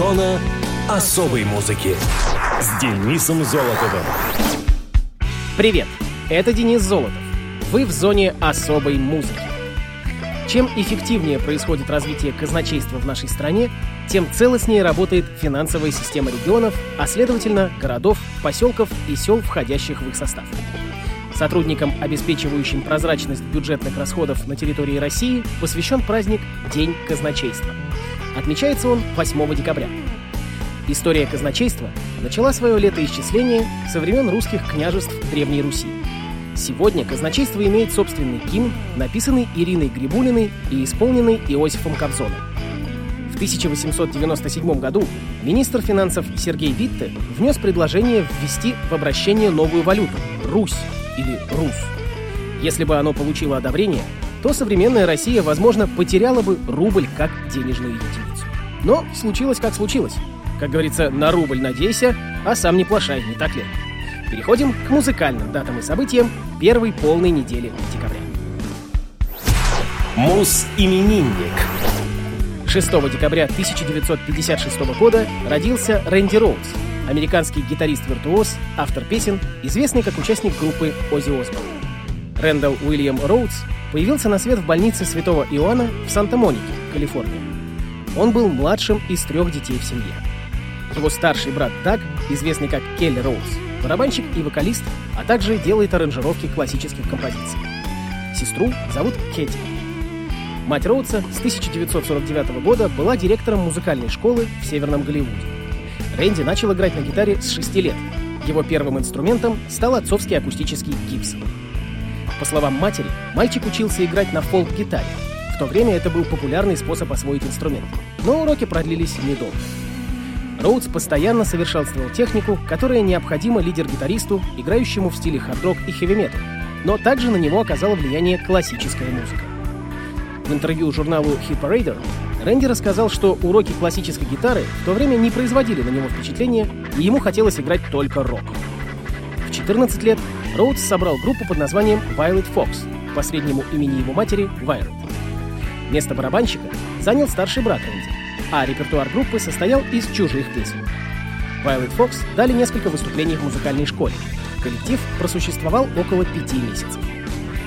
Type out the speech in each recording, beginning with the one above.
Зона особой музыки с Денисом Золотовым. Привет, это Денис Золотов. Вы в зоне особой музыки. Чем эффективнее происходит развитие казначейства в нашей стране, тем целостнее работает финансовая система регионов, а следовательно городов, поселков и сел, входящих в их состав. Сотрудникам, обеспечивающим прозрачность бюджетных расходов на территории России, посвящен праздник День казначейства. Отмечается он 8 декабря. История казначейства начала свое летоисчисление со времен русских княжеств Древней Руси. Сегодня казначейство имеет собственный гимн, написанный Ириной Грибулиной и исполненный Иосифом Кобзоном. В 1897 году министр финансов Сергей Витте внес предложение ввести в обращение новую валюту – Русь или Рус. Если бы оно получило одобрение, то современная Россия, возможно, потеряла бы рубль как денежную единицу. Но случилось как случилось. Как говорится, на рубль надейся, а сам не плашай, не так ли? Переходим к музыкальным датам и событиям первой полной недели декабря. Мус-именинник. 6 декабря 1956 года родился Рэнди Роудс, американский гитарист-виртуоз, автор песен, известный как участник группы Оззи Осборн. Рэндалл Уильям Роудс появился на свет в больнице Святого Иоанна в Санта-Монике, Калифорния. Он был младшим из трех детей в семье. Его старший брат Даг, известный как Келли Роуз, барабанщик и вокалист, а также делает аранжировки классических композиций. Сестру зовут Кэти. Мать Роудса с 1949 года была директором музыкальной школы в Северном Голливуде. Рэнди начал играть на гитаре с 6 лет. Его первым инструментом стал отцовский акустический Гибсон. По словам матери, мальчик учился играть на фолк-гитаре. В то время это был популярный способ освоить инструмент. Но уроки продлились недолго. Роудс постоянно совершенствовал технику, которая необходима лидер-гитаристу, играющему в стиле хард-рок и хэви-метал, но также на него оказала влияние классическая музыка. В интервью журналу Hit Parader Рэнди рассказал, что уроки классической гитары в то время не производили на него впечатления, и ему хотелось играть только рок. В 14 лет Роудс собрал группу под названием Violet Fox, по последнему имени его матери Violet. Место барабанщика занял старший брат Рэнди, а репертуар группы состоял из чужих песен. Violet Fox дали несколько выступлений в музыкальной школе. Коллектив просуществовал около пяти месяцев.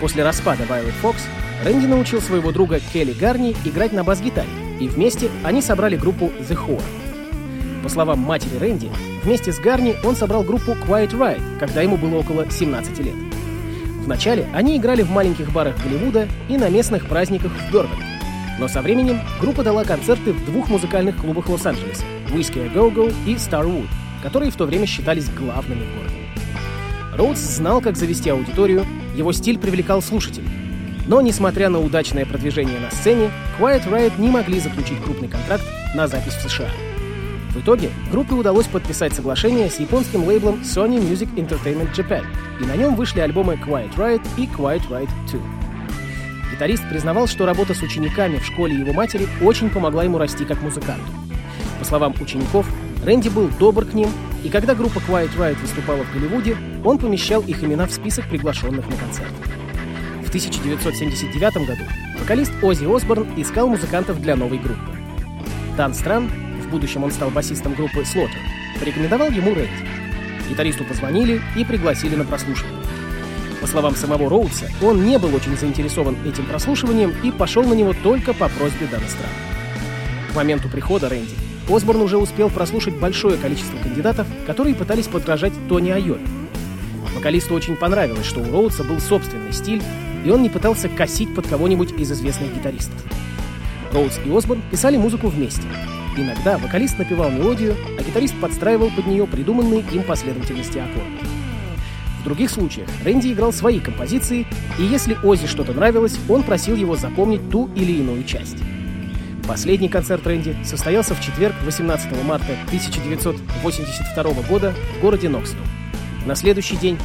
После распада Violet Fox Рэнди научил своего друга Келли Гарни играть на бас-гитаре, и вместе они собрали группу The Whore. По словам матери Рэнди, вместе с Гарни он собрал группу Quiet Riot, когда ему было около 17 лет. Вначале они играли в маленьких барах Голливуда и на местных праздниках в Бёрбане. Но со временем группа дала концерты в двух музыкальных клубах Лос-Анджелеса — Whiskey A Go Go и Starwood, которые в то время считались главными в городе. Роудс знал, как завести аудиторию, его стиль привлекал слушателей. Но, несмотря на удачное продвижение на сцене, Quiet Riot не могли заключить крупный контракт на запись в США. В итоге группе удалось подписать соглашение с японским лейблом Sony Music Entertainment Japan, и на нем вышли альбомы Quiet Riot и Quiet Riot 2. Гитарист признавал, что работа с учениками в школе его матери очень помогла ему расти как музыканту. По словам учеников, Рэнди был добр к ним, и когда группа Quiet Riot выступала в Голливуде, он помещал их имена в список приглашенных на концерт. В 1979 году вокалист Оззи Осборн искал музыкантов для новой группы. Дан Стран, будущем он стал басистом группы Slaughter, порекомендовал ему Рэнди. Гитаристу позвонили и пригласили на прослушивание. По словам самого Роудса, он не был очень заинтересован этим прослушиванием и пошел на него только по просьбе Дана Страна. К моменту прихода Рэнди Осборн уже успел прослушать большое количество кандидатов, которые пытались подражать Тони Айоне. Вокалисту очень понравилось, что у Роудса был собственный стиль, и он не пытался косить под кого-нибудь из известных гитаристов. Роудс и Осборн писали музыку вместе. Иногда вокалист напевал мелодию, а гитарист подстраивал под нее придуманные им последовательности аккордов. В других случаях Рэнди играл свои композиции, и если Оззи что-то нравилось, он просил его запомнить ту или иную часть. Последний концерт Рэнди состоялся в четверг, 18 марта 1982 года в городе Ноксвилл. На следующий день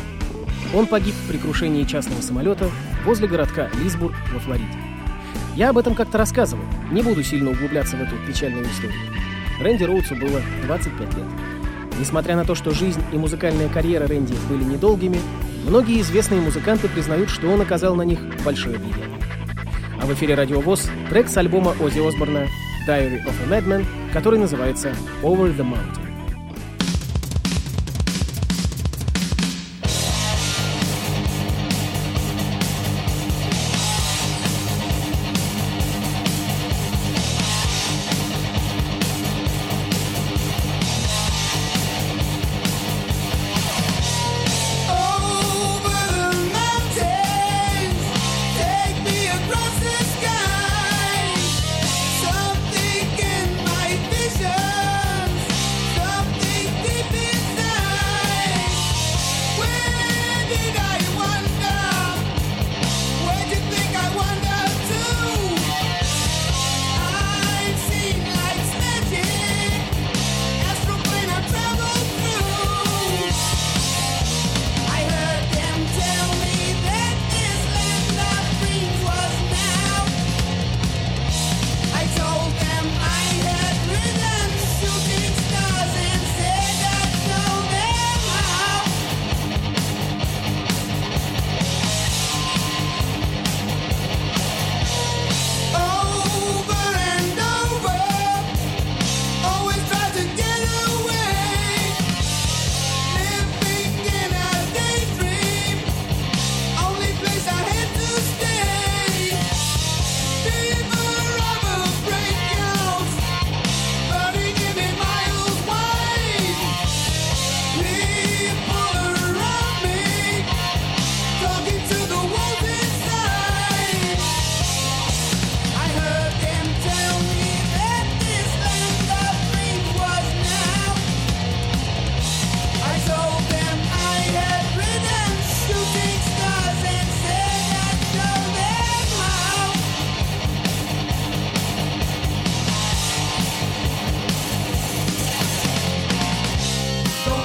он погиб при крушении частного самолета возле городка Лисбург во Флориде. Я об этом как-то рассказывал, не буду сильно углубляться в эту печальную историю. Рэнди Роудсу было 25 лет. Несмотря на то, что жизнь и музыкальная карьера Рэнди были недолгими, многие известные музыканты признают, что он оказал на них большое влияние. А в эфире Радио ВОЗ трек с альбома Оззи Осборна Diary of a Madman, который называется Over the Mountain.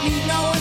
need no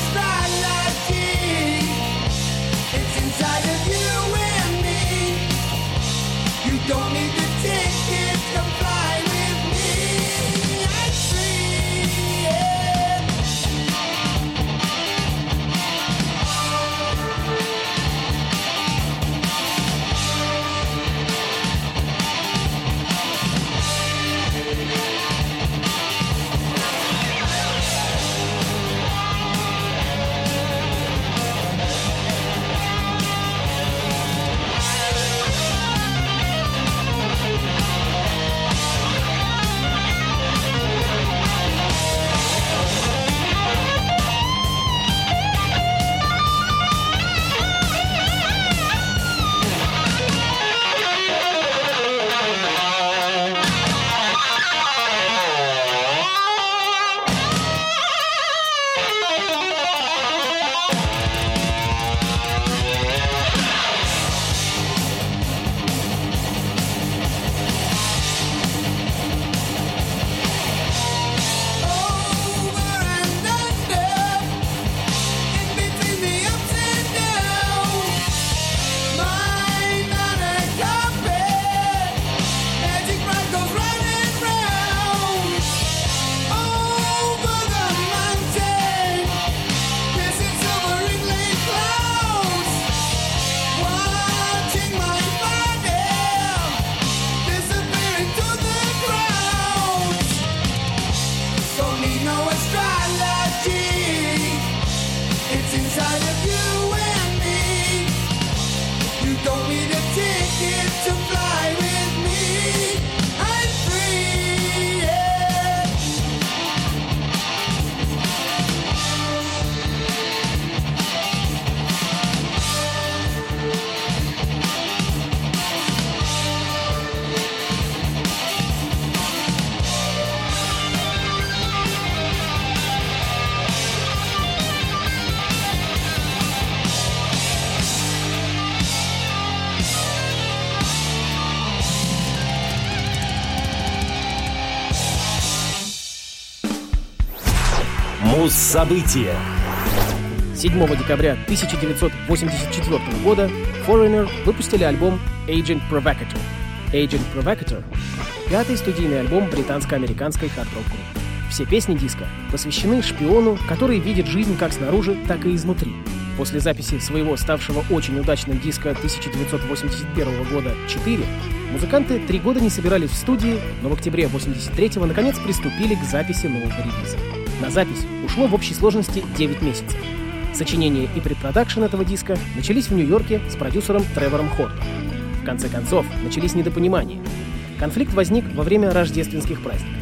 События. 7 декабря 1984 года Foreigner выпустили альбом Agent Provocateur. Agent Provocateur — пятый студийный альбом британско-американской хард-рок. Все песни диска посвящены шпиону, который видит жизнь как снаружи, так и изнутри. После записи своего ставшего очень удачным диска 1981 года «4» Музыканты три года не собирались в студии, но в октябре 83-го наконец приступили к записи нового релиза. На запись ушло в общей сложности 9 месяцев. Сочинение и предпродакшн этого диска начались в Нью-Йорке с продюсером Тревором Хортом. В конце концов, начались недопонимания. Конфликт возник во время рождественских праздников.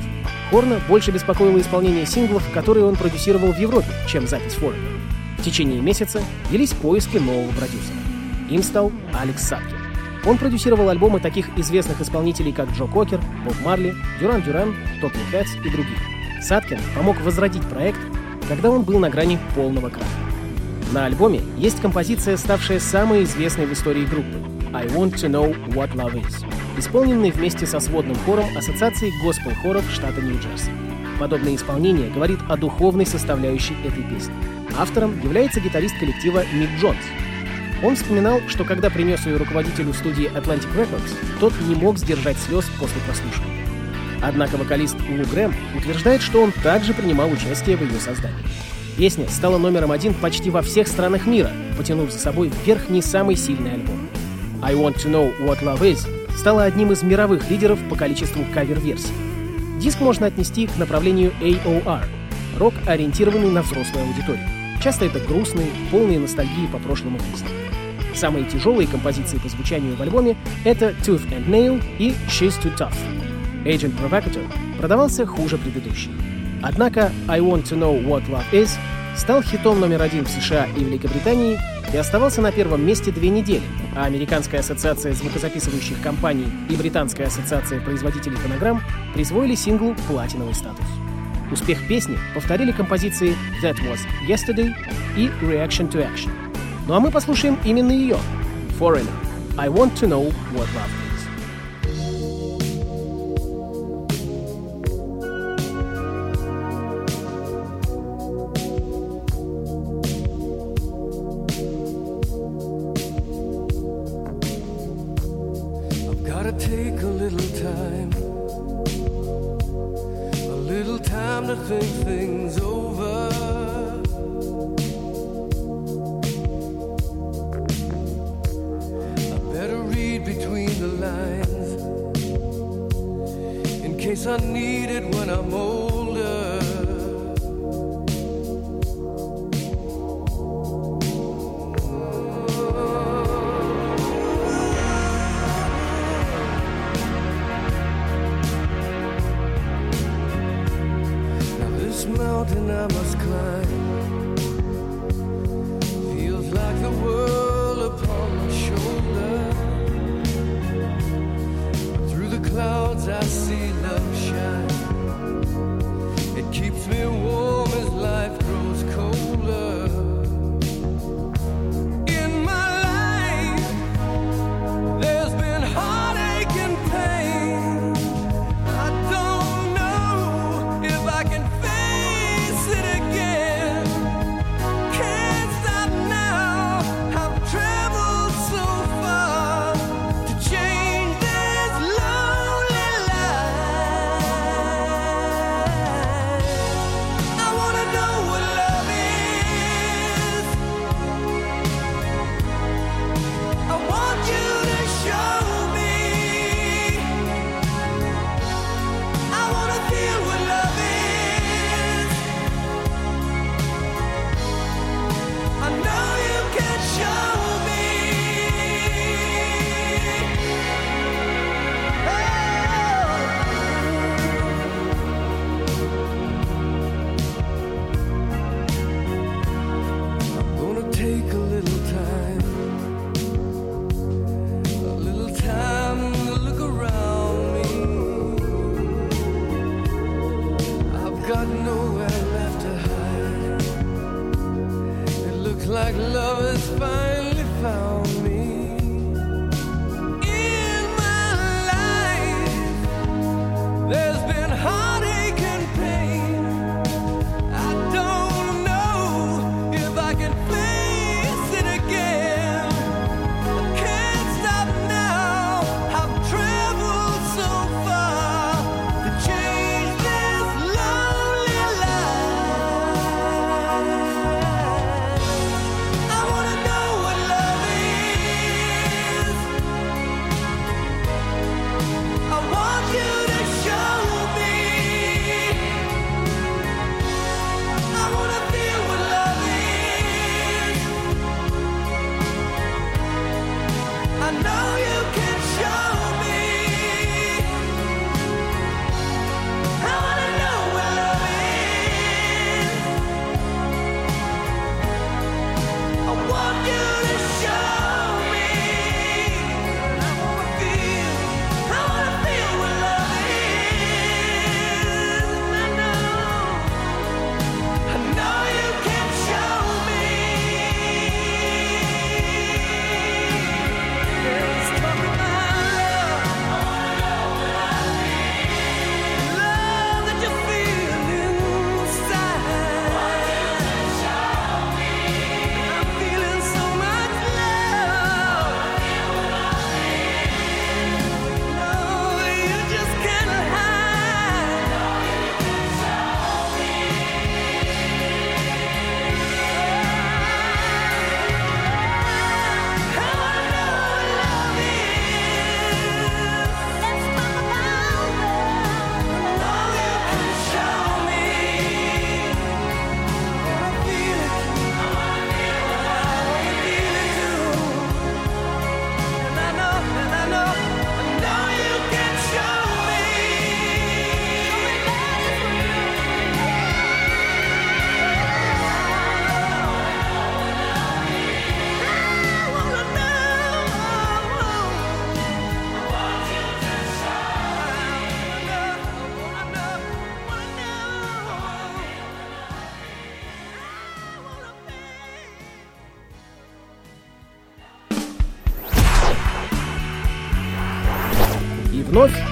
Хорна больше беспокоило исполнение синглов, которые он продюсировал в Европе, чем запись Форена. В течение месяца велись поиски нового продюсера. Им стал Алекс Саткин. Он продюсировал альбомы таких известных исполнителей, как Джо Кокер, Боб Марли, Дюран Дюран, Топли Хэтс и других. Саткин помог возродить проект, когда он был на грани полного краха. На альбоме есть композиция, ставшая самой известной в истории группы «I Want to Know What Love Is», исполненный вместе со сводным хором Ассоциации госпел-хоров штата Нью-Джерси. Подобное исполнение говорит о духовной составляющей этой песни. Автором является гитарист коллектива Мик Джонс. Он вспоминал, что когда принес ее руководителю студии Atlantic Records, тот не мог сдержать слез после прослушивания. Однако вокалист Лу Грэм утверждает, что он также принимал участие в ее создании. Песня стала номером один почти во всех странах мира, потянув за собой вверх не самый сильный альбом. «I Want to Know What Love Is» стала одним из мировых лидеров по количеству кавер-версий. Диск можно отнести к направлению AOR — рок, ориентированный на взрослую аудиторию. Часто это грустные, полные ностальгии по прошлому песни. Самые тяжелые композиции по звучанию в альбоме — это Tooth and Nail и She's Too Tough. Agent Provocateur продавался хуже предыдущей. Однако I Want to Know What Love Is стал хитом номер один в США и Великобритании и оставался на первом месте две недели, а Американская ассоциация звукозаписывающих компаний и Британская ассоциация производителей фонограмм присвоили синглу платиновый статус. Успех песни повторили композиции That Was Yesterday и Reaction to Action. Ну а мы послушаем именно ее — Foreigner — I Want to Know What Love Is.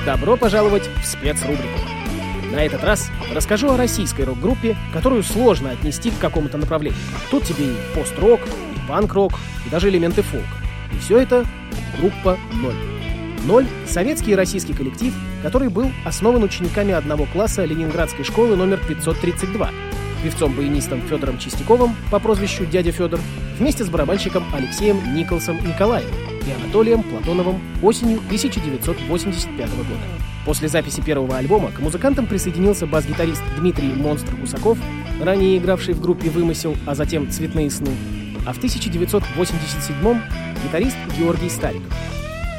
Добро пожаловать в спецрубрику. На этот раз расскажу о российской рок-группе, которую сложно отнести к какому-то направлению. Тут тебе и пост-рок, и панк-рок, и даже элементы фолка. И все это группа «Ноль». «Ноль» — советский и российский коллектив, который был основан учениками одного класса Ленинградской школы номер 532, певцом-баянистом Федором Чистяковым по прозвищу «Дядя Федор», вместе с барабанщиком Алексеем Николсом Николаевым и Анатолием Платоновым осенью 1985 года. После записи первого альбома к музыкантам присоединился бас-гитарист Дмитрий «Монстр» Гусаков, ранее игравший в группе «Вымысел», а затем «Цветные сны», а в 1987-м гитарист Георгий Стариков.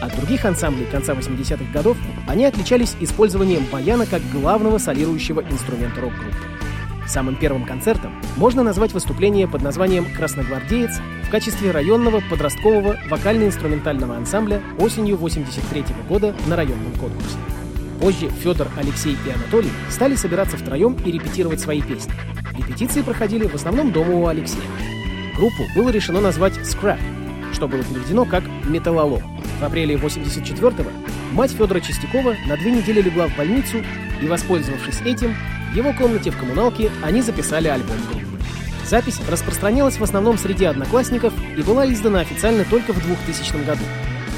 От других ансамблей конца 80-х годов они отличались использованием баяна как главного солирующего инструмента рок-группы. Самым первым концертом можно назвать выступление под названием «Красногвардеец» в качестве районного подросткового вокально-инструментального ансамбля осенью 83 года на районном конкурсе. Позже Федор, Алексей и Анатолий стали собираться втроем и репетировать свои песни. Репетиции проходили в основном дома у Алексея. Группу было решено назвать «Scrap», что было переведено как «металлолом». В апреле 84-го мать Федора Чистякова на две недели легла в больницу, и, воспользовавшись этим, в его комнате в коммуналке они записали альбом группы. Запись распространялась в основном среди одноклассников и была издана официально только в 2000 году.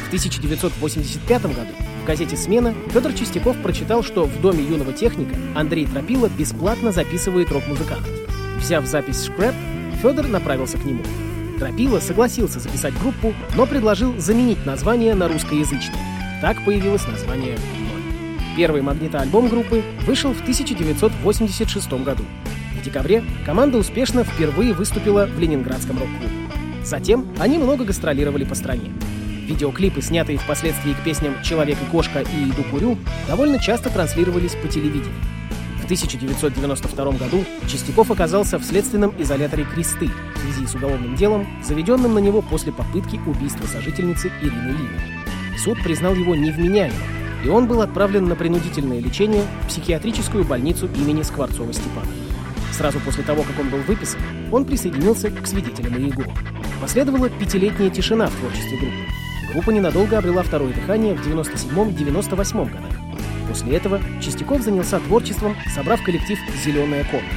В 1985 году в газете «Смена» Федор Чистяков прочитал, что в доме юного техника Андрей Тропила бесплатно записывает рок-музыкантов. Взяв запись «Шкрэп», Федор направился к нему. Тропила согласился записать группу, но предложил заменить название на русскоязычное. Так появилось название. Первый магнитоальбом группы вышел в 1986 году. В декабре команда успешно впервые выступила в Ленинградском рок-клубе. Затем они много гастролировали по стране. Видеоклипы, снятые впоследствии к песням «Человек и кошка» и «Иду курю», довольно часто транслировались по телевидению. В 1992 году Чистяков оказался в следственном изоляторе «Кресты» в связи с уголовным делом, заведенным на него после попытки убийства сожительницы Ирины Линой. Суд признал его невменяемым, и он был отправлен на принудительное лечение в психиатрическую больницу имени Скворцова-Степана. Сразу после того, как он был выписан, он присоединился к свидетелям Иеговы. Последовала пятилетняя тишина в творчестве группы. Группа ненадолго обрела второе дыхание в 97-98 годах. После этого Чистяков занялся творчеством, собрав коллектив «Зеленая комната».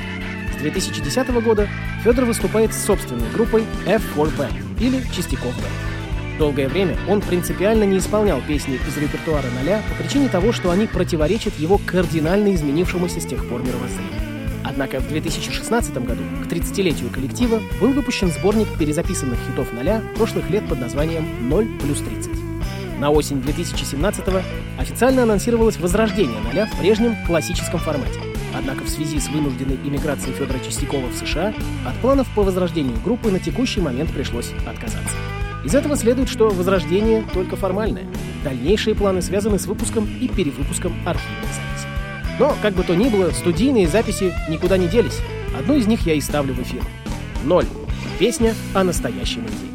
С 2010 года Федор выступает с собственной группой F4 Band или Чистяков Band. Долгое время он принципиально не исполнял песни из репертуара «Ноля» по причине того, что они противоречат его кардинально изменившемуся с тех пор мировоззрению. Однако в 2016 году, к 30-летию коллектива, был выпущен сборник перезаписанных хитов «Ноля» прошлых лет под названием «0 плюс 30». На осень 2017-го официально анонсировалось возрождение «Ноля» в прежнем классическом формате. Однако в связи с вынужденной иммиграцией Федора Чистякова в США от планов по возрождению группы на текущий момент пришлось отказаться. Из этого следует, что возрождение только формальное. Дальнейшие планы связаны с выпуском и перевыпуском архивных записей. Но, как бы то ни было, студийные записи никуда не делись. Одну из них я и ставлю в эфир. Ноль. Песня о настоящем индейце.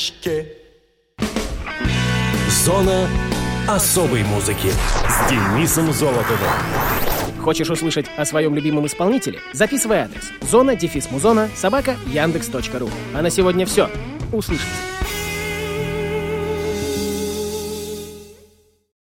Шуточки. Зона особой музыки с Денисом Золотовым. Хочешь услышать о своем любимом исполнителе? Записывай адрес. Зона, дефис музона, собака, яндекс.ру. А на сегодня все. Услышимся.